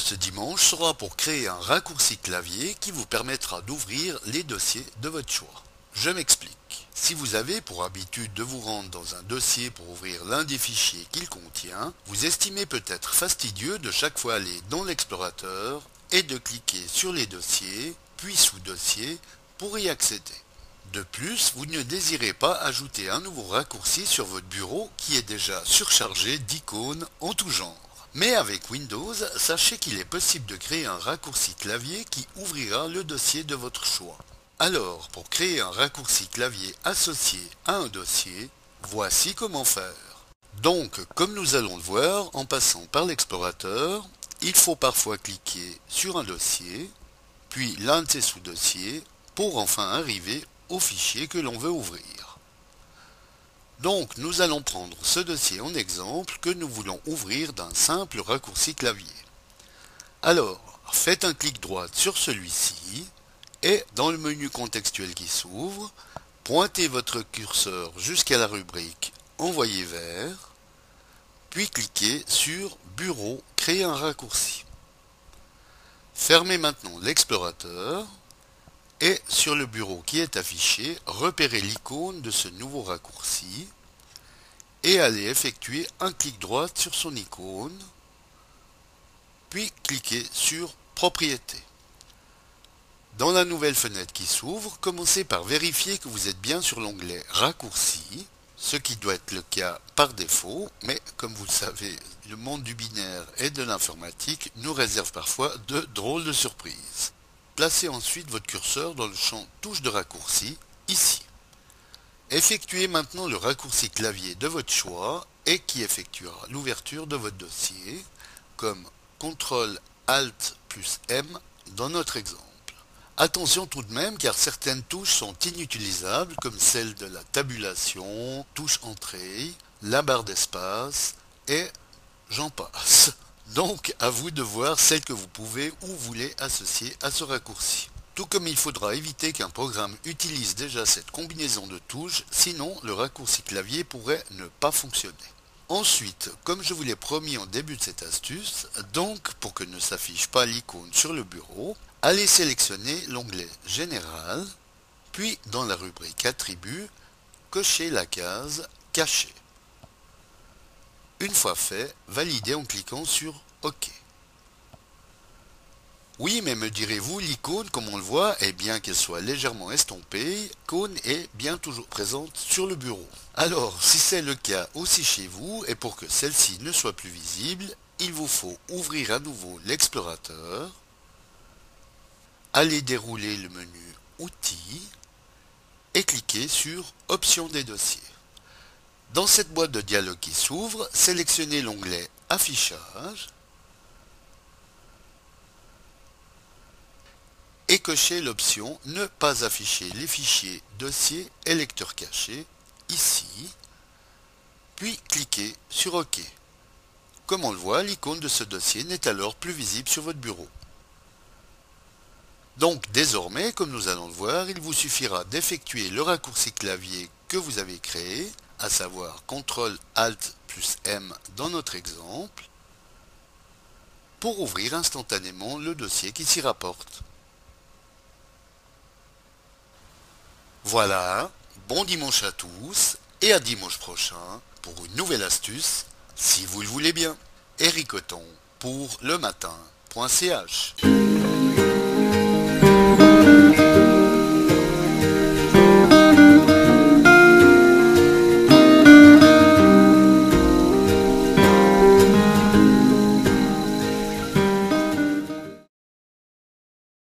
ce dimanche sera pour créer un raccourci clavier qui vous permettra d'ouvrir les dossiers de votre choix. Je m'explique. Si vous avez pour habitude de vous rendre dans un dossier pour ouvrir l'un des fichiers qu'il contient, vous estimez peut-être fastidieux de chaque fois aller dans l'explorateur et de cliquer sur les dossiers, puis sous dossier, pour y accéder. De plus, vous ne désirez pas ajouter un nouveau raccourci sur votre bureau qui est déjà surchargé d'icônes en tout genre. Mais avec Windows, sachez qu'il est possible de créer un raccourci clavier qui ouvrira le dossier de votre choix. Alors, pour créer un raccourci clavier associé à un dossier, voici comment faire. Donc, comme nous allons le voir en passant par l'explorateur, il faut parfois cliquer sur un dossier, puis l'un de ses sous-dossiers, pour enfin arriver au fichier que l'on veut ouvrir. Donc nous allons prendre ce dossier en exemple que nous voulons ouvrir d'un simple raccourci clavier. Alors, faites un clic droit sur celui-ci et dans le menu contextuel qui s'ouvre, pointez votre curseur jusqu'à la rubrique Envoyer vers, puis cliquez sur Bureau, créer un raccourci. Fermez maintenant l'explorateur et sur le bureau qui est affiché, repérez l'icône de ce nouveau raccourci et allez effectuer un clic droit sur son icône, puis cliquez sur Propriétés. Dans la nouvelle fenêtre qui s'ouvre, commencez par vérifier que vous êtes bien sur l'onglet Raccourci, ce qui doit être le cas par défaut, mais comme vous le savez, le monde du binaire et de l'informatique nous réserve parfois de drôles de surprises. Placez ensuite votre curseur dans le champ Touche de raccourci, ici. Effectuez maintenant le raccourci clavier de votre choix et qui effectuera l'ouverture de votre dossier, comme CTRL ALT plus M dans notre exemple. Attention tout de même car certaines touches sont inutilisables comme celle de la tabulation, touche entrée, la barre d'espace et j'en passe. Donc, à vous de voir celle que vous pouvez ou voulez associer à ce raccourci. Tout comme il faudra éviter qu'un programme utilise déjà cette combinaison de touches, sinon le raccourci clavier pourrait ne pas fonctionner. Ensuite, comme je vous l'ai promis en début de cette astuce, donc pour que ne s'affiche pas l'icône sur le bureau, allez sélectionner l'onglet Général, puis dans la rubrique Attributs, cochez la case Cacher. Une fois fait, validez en cliquant sur OK. Oui, mais me direz-vous, l'icône, comme on le voit, et bien qu'elle soit légèrement estompée, l'icône est bien toujours présente sur le bureau. Alors, si c'est le cas aussi chez vous, et pour que celle-ci ne soit plus visible, il vous faut ouvrir à nouveau l'explorateur, aller dérouler le menu Outils, et cliquer sur Options des dossiers. Dans cette boîte de dialogue qui s'ouvre, sélectionnez l'onglet Affichage et cochez l'option Ne pas afficher les fichiers dossiers et lecteurs cachés ici, puis cliquez sur OK. Comme on le voit, l'icône de ce dossier n'est alors plus visible sur votre bureau. Donc désormais, comme nous allons le voir, il vous suffira d'effectuer le raccourci clavier que vous avez créé à savoir CTRL ALT plus M dans notre exemple, pour ouvrir instantanément le dossier qui s'y rapporte. Voilà, bon dimanche à tous et à dimanche prochain pour une nouvelle astuce, si vous le voulez bien. Eric pour le matin.ch